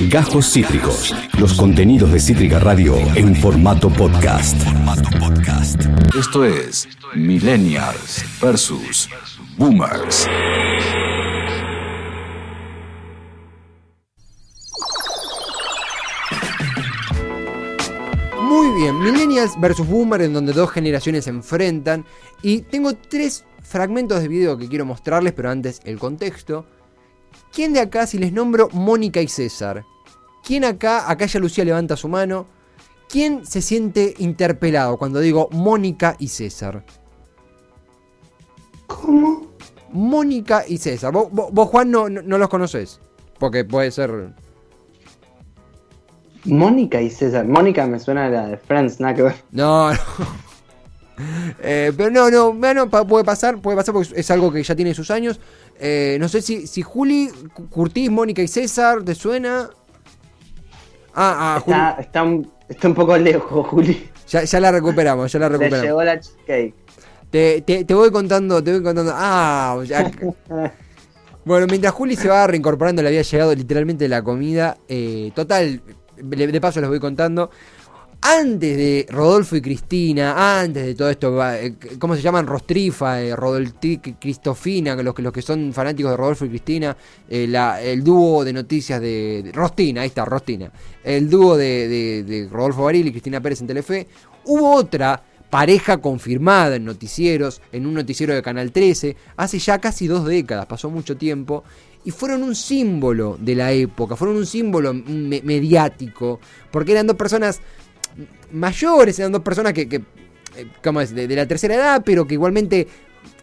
Gajos Cítricos. Los contenidos de Cítrica Radio en formato podcast. Esto es Millennials versus Boomers. Muy bien, Millennials versus Boomer, en donde dos generaciones se enfrentan. Y tengo tres fragmentos de video que quiero mostrarles, pero antes el contexto. ¿Quién de acá, si les nombro Mónica y César? ¿Quién acá, acá ya Lucía levanta su mano? ¿Quién se siente interpelado cuando digo Mónica y César? ¿Cómo? Mónica y César. Vos, Juan, no, no- no los conoces. Porque puede ser. Mónica y César. Mónica me suena a la de Friends, nada que ver. No, no. Eh, pero no, no, bueno, pa- puede pasar, puede pasar porque es algo que ya tiene sus años. Eh, no sé si, si Juli, Cu- Curtis, Mónica y César, ¿te suena? Ah, ah, Juli. Está, está, un, está un poco lejos, Juli. Ya, ya la recuperamos, ya la recuperamos. llegó la cheesecake. Te, te- te voy contando, te voy contando. Ah, ya. Bueno, mientras Juli se va reincorporando, le había llegado literalmente la comida. eh, total, de paso les voy contando. Antes de Rodolfo y Cristina, antes de todo esto, eh, ¿cómo se llaman? Rostrifa, eh, Rodolti, Cristofina, los que, los que son fanáticos de Rodolfo y Cristina, eh, el dúo de noticias de, de- Rostina, ahí está, Rostina. El dúo de, Rodolfo Baril y Cristina Pérez en Telefe. Hubo otra pareja confirmada en noticieros, en un noticiero de Canal 13, hace ya casi dos décadas, pasó mucho tiempo, y fueron un símbolo de la época, fueron un símbolo me- mediático, porque eran dos personas mayores, eran dos personas que, que, eh, ¿cómo es? De, de la tercera edad, pero que igualmente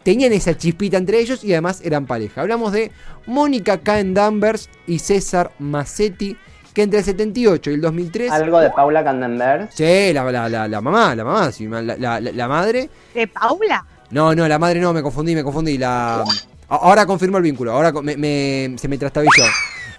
tenían esa chispita entre ellos y además eran pareja. Hablamos de Mónica Caen Danvers y César Massetti, que entre el 78 y el 2003... Algo de Paula Candenberg. Sí, la, la, la, la mamá, la mamá, sí, la, la- la- la madre. ¿De Paula? No, no, la madre no, me confundí, me confundí. La... Ahora confirmo el vínculo, ahora me- me- se me trastabilló.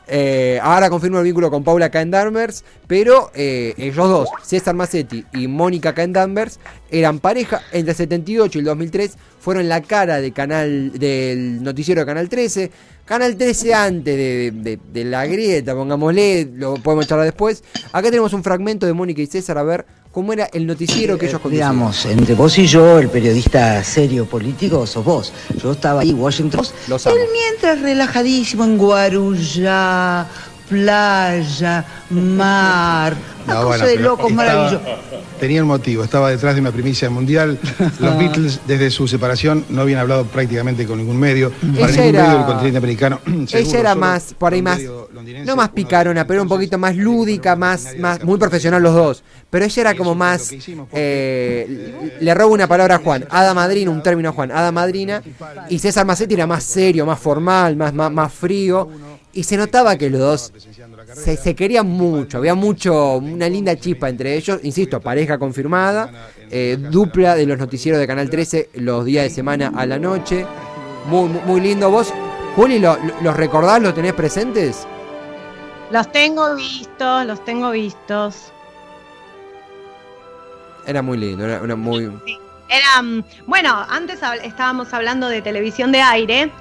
Eh, ahora confirmo el vínculo con Paula Danvers, pero eh, ellos dos, César Massetti y Mónica Danvers, eran pareja entre el 78 y el 2003, fueron la cara de canal, del noticiero de Canal 13. Canal 13 antes de la grieta, pongámosle, lo podemos charlar después. Acá tenemos un fragmento de Mónica y César a ver cómo era el noticiero que ellos conducían. Digamos, entre vos y yo, el periodista serio político, sos vos. Yo estaba ahí, Washington. Los amo. Él mientras relajadísimo en Guarujá, playa, mar, No, bueno, de locos estaba- maravilloso. Tenía un motivo, estaba detrás de una primicia mundial. Los Beatles, desde su separación, no habían hablado prácticamente con ningún medio. Para ningún era- medio del continente americano. seguro, Ella era más, por ahí más, no más picarona, pero un poquito más nadie lúdica, más, más, muy profesional los dos. Pero ella era como más, eh, le robo una palabra a Juan, hada madrina, un término a Juan, hada madrina, y César Massetti era más serio, más formal, más, más, más frío, y se notaba que los dos se, se querían mucho, había mucho, una linda chispa entre ellos, insisto, pareja confirmada, eh, dupla de los noticieros de Canal 13 los días de semana a la noche, muy, muy, muy lindo. ¿Vos, Juli, lo- lo- los recordás, los tenés presentes? Los tengo vistos, los tengo vistos. Era muy lindo, era, era muy... Era, mm, bueno, antes estábamos hablando de televisión de aire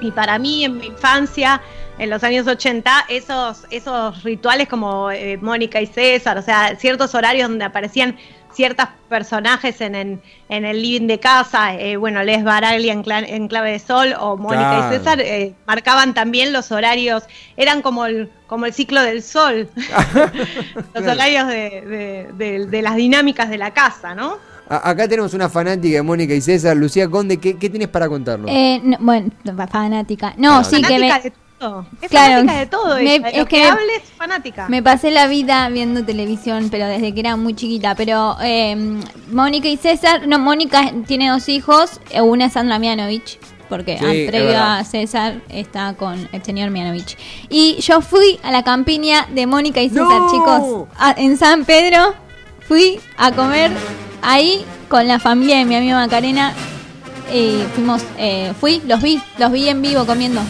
y para mí en mi infancia, en los años 80, esos, esos rituales como eh, Mónica y César, o sea, ciertos horarios donde aparecían ciertos personajes en, en, en el living de casa, eh, bueno, Les Baraglia en, cla- en Clave de Sol o Mónica Claro. y César, eh, marcaban también los horarios, eran como el, como el ciclo del sol, los horarios de, de- de- de las dinámicas de la casa, ¿no? Acá tenemos una fanática de Mónica y César, Lucía Conde, ¿qué, qué tienes para contarnos? Eh, no, bueno, fanática. No, Ah, sí, que me, de todo. Es Claro, fanática de todo. me- ella, de lo es que, hables, fanática. me pasé la vida viendo televisión, pero desde que era muy chiquita. Pero eh, Mónica y César, no, Mónica tiene dos hijos, eh, una es Sandra Mianovich. Porque Sí, es previo verdad. a César está con el señor Mianovich. Y yo fui a la campiña de Mónica y César, ¡No! chicos. a- en San Pedro fui a comer ahí con la familia de mi amiga Macarena. Y fuimos, eh, fui, los vi, los vi en vivo comiendo.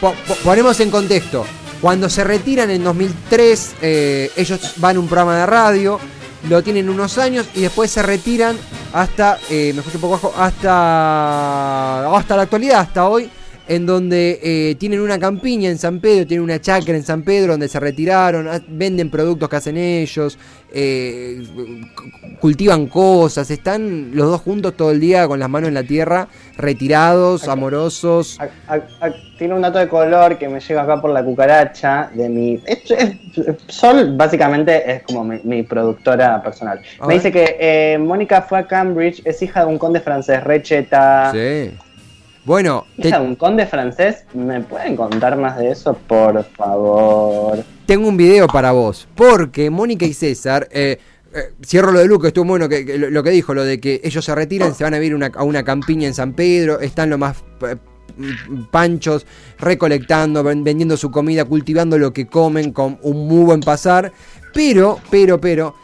Po- po- ponemos en contexto. Cuando se retiran en 2003, eh, ellos van a un programa de radio, lo tienen unos años y después se retiran hasta, eh, me un poco bajo, hasta, hasta la actualidad, hasta hoy, en donde eh, tienen una campiña en San Pedro, tienen una chacra en San Pedro donde se retiraron, venden productos que hacen ellos, eh, cu- cultivan cosas, están los dos juntos todo el día con las manos en la tierra, retirados, amorosos. A- a- a- tiene un dato de color que me llega acá por la cucaracha de mi... es- es- Sol básicamente es como mi, mi productora personal. Me dice que eh, Mónica fue a Cambridge, es hija de un conde francés, recheta. Sí. Bueno, te- Hija de un conde francés, ¿me pueden contar más de eso, por favor? tengo un video para vos, porque Mónica y César... eh, eh, cierro lo de Luca, estuvo bueno que, que lo, que dijo, lo de que ellos se retiran, se van a vivir una- a una campiña en San Pedro, están lo más eh, panchos, recolectando, ven- vendiendo su comida, cultivando lo que comen con un muy buen pasar. Pero, pero, pero,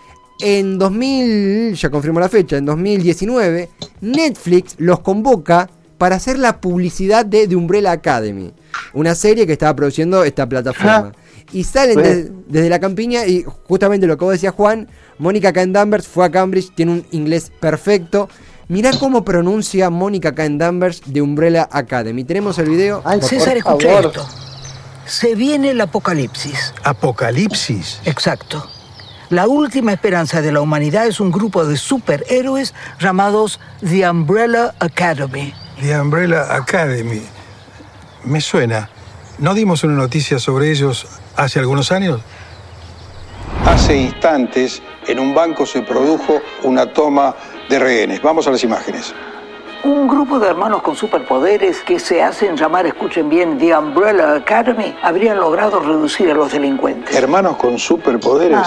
en 2000, ya confirmo la fecha, en 2019, Netflix los convoca para hacer la publicidad de The Umbrella Academy, una serie que estaba produciendo esta plataforma. Y salen de- desde la campiña y justamente lo que vos decías Juan, Mónica Cain Danvers fue a Cambridge, tiene un inglés perfecto. Mirá cómo pronuncia Mónica Cain Danvers de Umbrella Academy. Tenemos el video. Por César, escucha esto. Se viene el apocalipsis. Apocalipsis. Exacto. La última esperanza de la humanidad es un grupo de superhéroes llamados The Umbrella Academy. The Umbrella Academy. Me suena. ¿No dimos una noticia sobre ellos hace algunos años? Hace instantes, en un banco se produjo una toma de rehenes. Vamos a las imágenes. Un grupo de hermanos con superpoderes que se hacen llamar, escuchen bien, The Umbrella Academy, habrían logrado reducir a los delincuentes. Hermanos con superpoderes.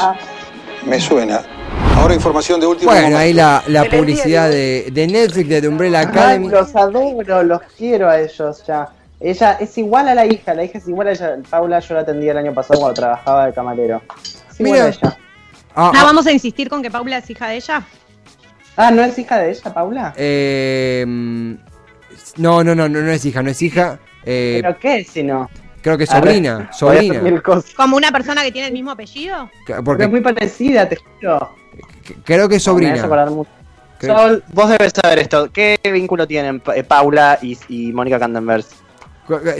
Me suena. Ahora información de último Bueno, momento. ahí la, la publicidad de, de Netflix de The Umbrella Ay, Academy. los adoro, los quiero a ellos ya. Ella es igual a la hija, la hija es igual a ella. Paula yo la atendí el año pasado cuando trabajaba de camarero. Es igual Mira. a ella. Ah, No, ah, vamos a insistir con que Paula es hija de ella. Ah, ¿no es hija de ella, Paula? eh, mm, no, no, no, no, no es hija, no es hija. eh, ¿Pero qué si no? Creo que sobrina, sobrina. Como una persona que tiene el mismo apellido. Porque es muy parecida, te juro. creo que es sobrina. Sol, vos debes saber esto. ¿Qué vínculo tienen eh, Paula y, y Mónica Candenverse?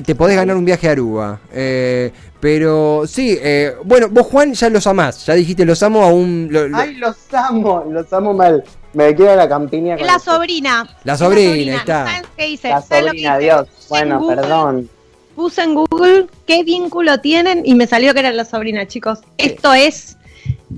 Te podés ganar un viaje a Aruba. Eh, pero sí, eh, bueno, vos Juan ya los amás. Ya dijiste, los amo a un... lo- lo- Ay, los amo, los amo mal. Me quiero a la campiña. Con la eso. sobrina. La sobrina, está. ¿Sabes qué hice? La ¿Sabes lo que sobrina? Dios. Bueno, perdón. Puse en Google qué vínculo tienen y me salió que era la sobrina, chicos. Esto es.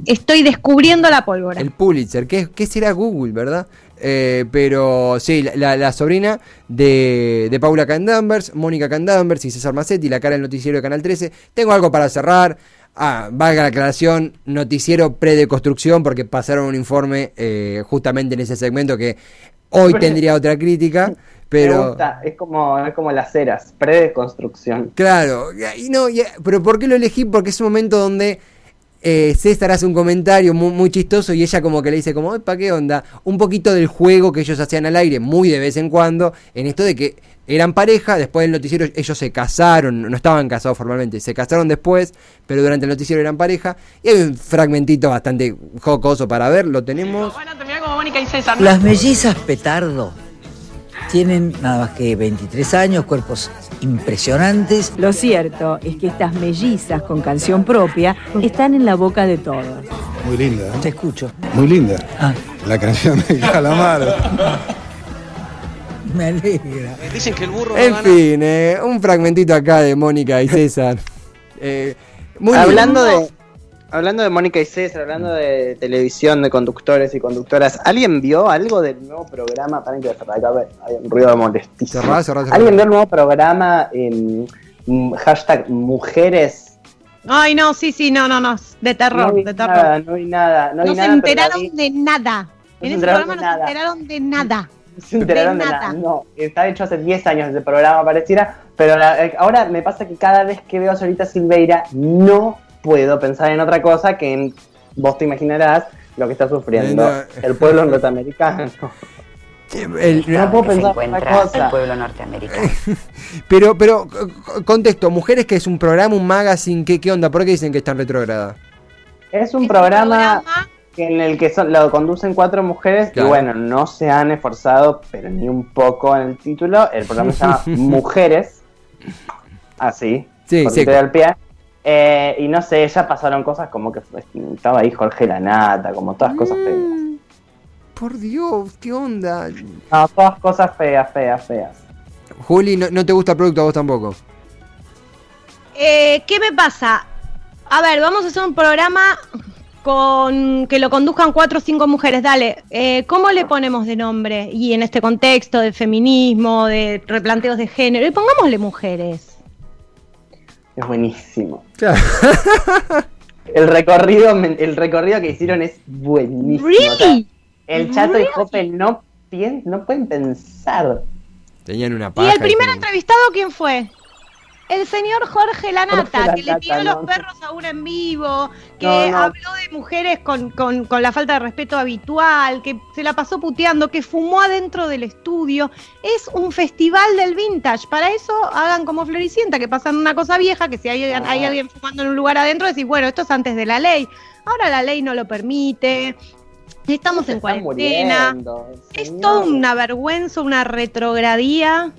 Estoy descubriendo la pólvora. El Pulitzer, ¿qué, qué será Google, verdad? Eh, pero sí, la, la- la sobrina de, de Paula Candambers, Mónica Candambers y César Macetti, la cara del noticiero de Canal 13. Tengo algo para cerrar. Ah, valga la aclaración, noticiero pre-deconstrucción, porque pasaron un informe eh, justamente en ese segmento que hoy tendría otra crítica, Me pero... gusta, es como, es como las eras, pre-construcción. Claro, y no, y- pero ¿por qué lo elegí? Porque es un momento donde eh, César hace un comentario muy, muy chistoso y ella como que le dice como, ¿para qué onda? Un poquito del juego que ellos hacían al aire muy de vez en cuando, en esto de que eran pareja, después del noticiero ellos se casaron, no estaban casados formalmente, se casaron después, pero durante el noticiero eran pareja, y hay un fragmentito bastante jocoso para ver, lo tenemos. Las mellizas petardo tienen nada más que 23 años, cuerpos impresionantes. Lo cierto es que estas mellizas con canción propia están en la boca de todos. Muy linda, ¿eh? Te escucho. Muy linda. Ah, La canción de Calamaro. me alegra. En fin, eh, un fragmentito acá de Mónica y César. Eh, muy hablando de hablando de Mónica y César, hablando de televisión, de conductores y conductoras, ¿alguien vio algo del nuevo programa? Para que acá hay un ruido molestísimo. Cerrá, cerrá, cerrá. ¿Alguien vio el nuevo programa en mm, hashtag mujeres? Ay, no, sí, sí, no, no, no. De terror, no de terror. nada, no vi nada, no, vi se nada, enteraron de nada. en ese programa no se enteraron de nada. No se enteraron de, de nada. nada. No, está hecho hace 10 años ese programa, pareciera. Pero la- eh, ahora me pasa que cada vez que veo a Solita Silveira, no puedo pensar en otra cosa que en. Vos te imaginarás lo que está sufriendo No. el pueblo norteamericano. El- No puedo pensar en otra cosa. pueblo norteamericano. pero, pero, contexto, Mujeres que es un programa, un magazine, ¿qué, qué onda? ¿Por qué dicen que está en retrograda? Es un Es programa en el que son- lo conducen cuatro mujeres Claro. y bueno, no se han esforzado, pero ni un poco en el título. El programa se llama Mujeres así. Sí, seco. del pie. Eh, y no sé, ya pasaron cosas como que estaba ahí Jorge Lanata, como todas cosas feas. Mm, Por Dios, ¿qué onda? No, todas cosas feas, feas, feas. Juli, no, no te gusta el producto a vos tampoco. Eh, ¿Qué me pasa? A ver, vamos a hacer un programa con que lo conduzcan cuatro o cinco mujeres. Dale, eh, ¿cómo le ponemos de nombre? Y en este contexto de feminismo, de replanteos de género, y pongámosle mujeres. Es buenísimo. Claro. El recorrido, el recorrido que hicieron es buenísimo. O sea, ¿Really? el Chato y? Jope no, pien- no pueden pensar. Tenían una Y paja. el primer entrevistado, ¿quién fue? El señor Jorge Lanata, Jorge que le tiró no. los perros a un en vivo, que No, habló de mujeres con, con- con la falta de respeto habitual, que se la pasó puteando, que fumó adentro del estudio. Es un festival del vintage. Para eso hagan como Floricienta, que pasan una cosa vieja, que si hay, hay alguien fumando en un lugar adentro, decís, bueno, esto es antes de la ley. Ahora la ley no lo permite. Estamos en cuarentena. muriendo, Es toda una vergüenza, una retrogradía.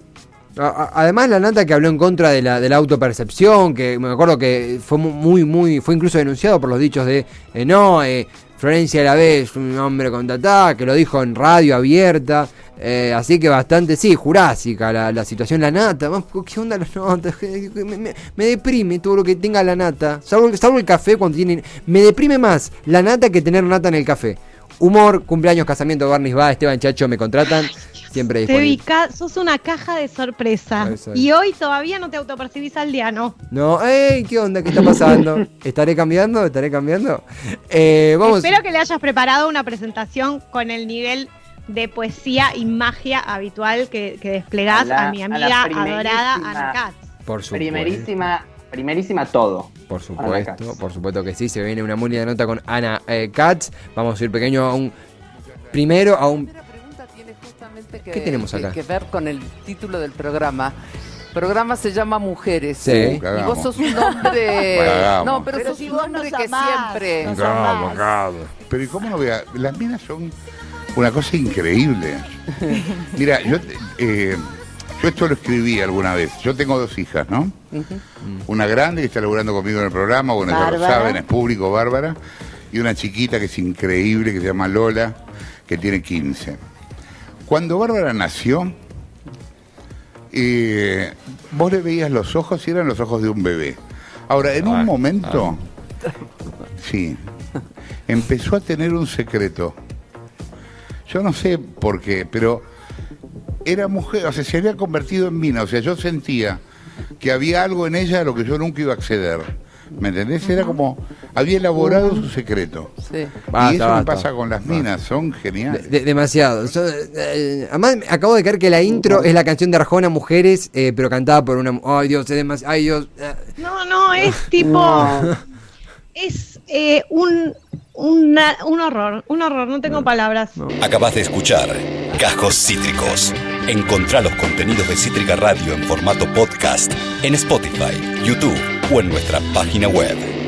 Además, la nata que habló en contra de la, de la autopercepción, que me acuerdo que fue mu- muy, muy, fue incluso denunciado por los dichos de, eh, no, eh, Florencia la es un hombre con tatá, que lo dijo en radio abierta, eh, así que bastante, sí, jurásica la, la situación, la nata, ¿qué onda la nata? Me, me- me deprime todo lo que tenga la nata, salvo, salvo el café cuando tienen, me deprime más la nata que tener nata en el café. Humor, cumpleaños, casamiento, Barnis va, Esteban Chacho, me contratan, siempre Te disponible. ca- sos una caja de sorpresa. Y hoy todavía no te autopercibís aldeano. No, ey, ¿qué onda? ¿Qué está pasando? ¿Estaré cambiando? ¿Estaré cambiando? Eh, vamos. Espero que le hayas preparado una presentación con el nivel de poesía y magia habitual que, que desplegás A la- a mi amiga adorada Ana Katz. Por supuesto. Primerísima, primerísima todo. Por supuesto, por supuesto que sí. Se viene una muy linda nota con Ana eh, Katz. Vamos a ir pequeño a un. Primero a un. Que, ¿Qué tenemos que- acá? que ver con el título del programa. El programa se llama Mujeres. Sí. Y vos sos un hombre. Cagamos. no, pero, Pero sos si un vos hombre nos que amás, siempre. Cagamos, cagamos. Pero ¿y cómo no vea? Las minas son una cosa increíble. Mira, yo, eh, yo esto lo escribí alguna vez. Yo tengo dos hijas, ¿no? Una grande que está laburando conmigo en el programa, bueno, ya lo saben, es público, Bárbara. Y una chiquita que es increíble, que se llama Lola, que tiene 15. Cuando Bárbara nació, eh, vos le veías los ojos y eran los ojos de un bebé. Ahora, en un momento, sí, empezó a tener un secreto. Yo no sé por qué, pero era mujer, o sea, se había convertido en mina. O sea, yo sentía que había algo en ella a lo que yo nunca iba a acceder. ¿Me entendés? Era como, había elaborado su secreto. Sí. Basta, y eso me basta. pasa con las minas, son geniales. de- demasiado. So- eh, además, me acabo de caer que la intro es la canción de Arjona Mujeres, eh, pero cantada por una. Ay, Dios, es demasiado. Ay, Dios. eh. No, no, es tipo. No. Es eh, un, una- un horror, un horror, no tengo palabras. Acabas de escuchar Cajos Cítricos. Encontrá los contenidos de Cítrica Radio en formato podcast en Spotify, YouTube o en nuestra página web.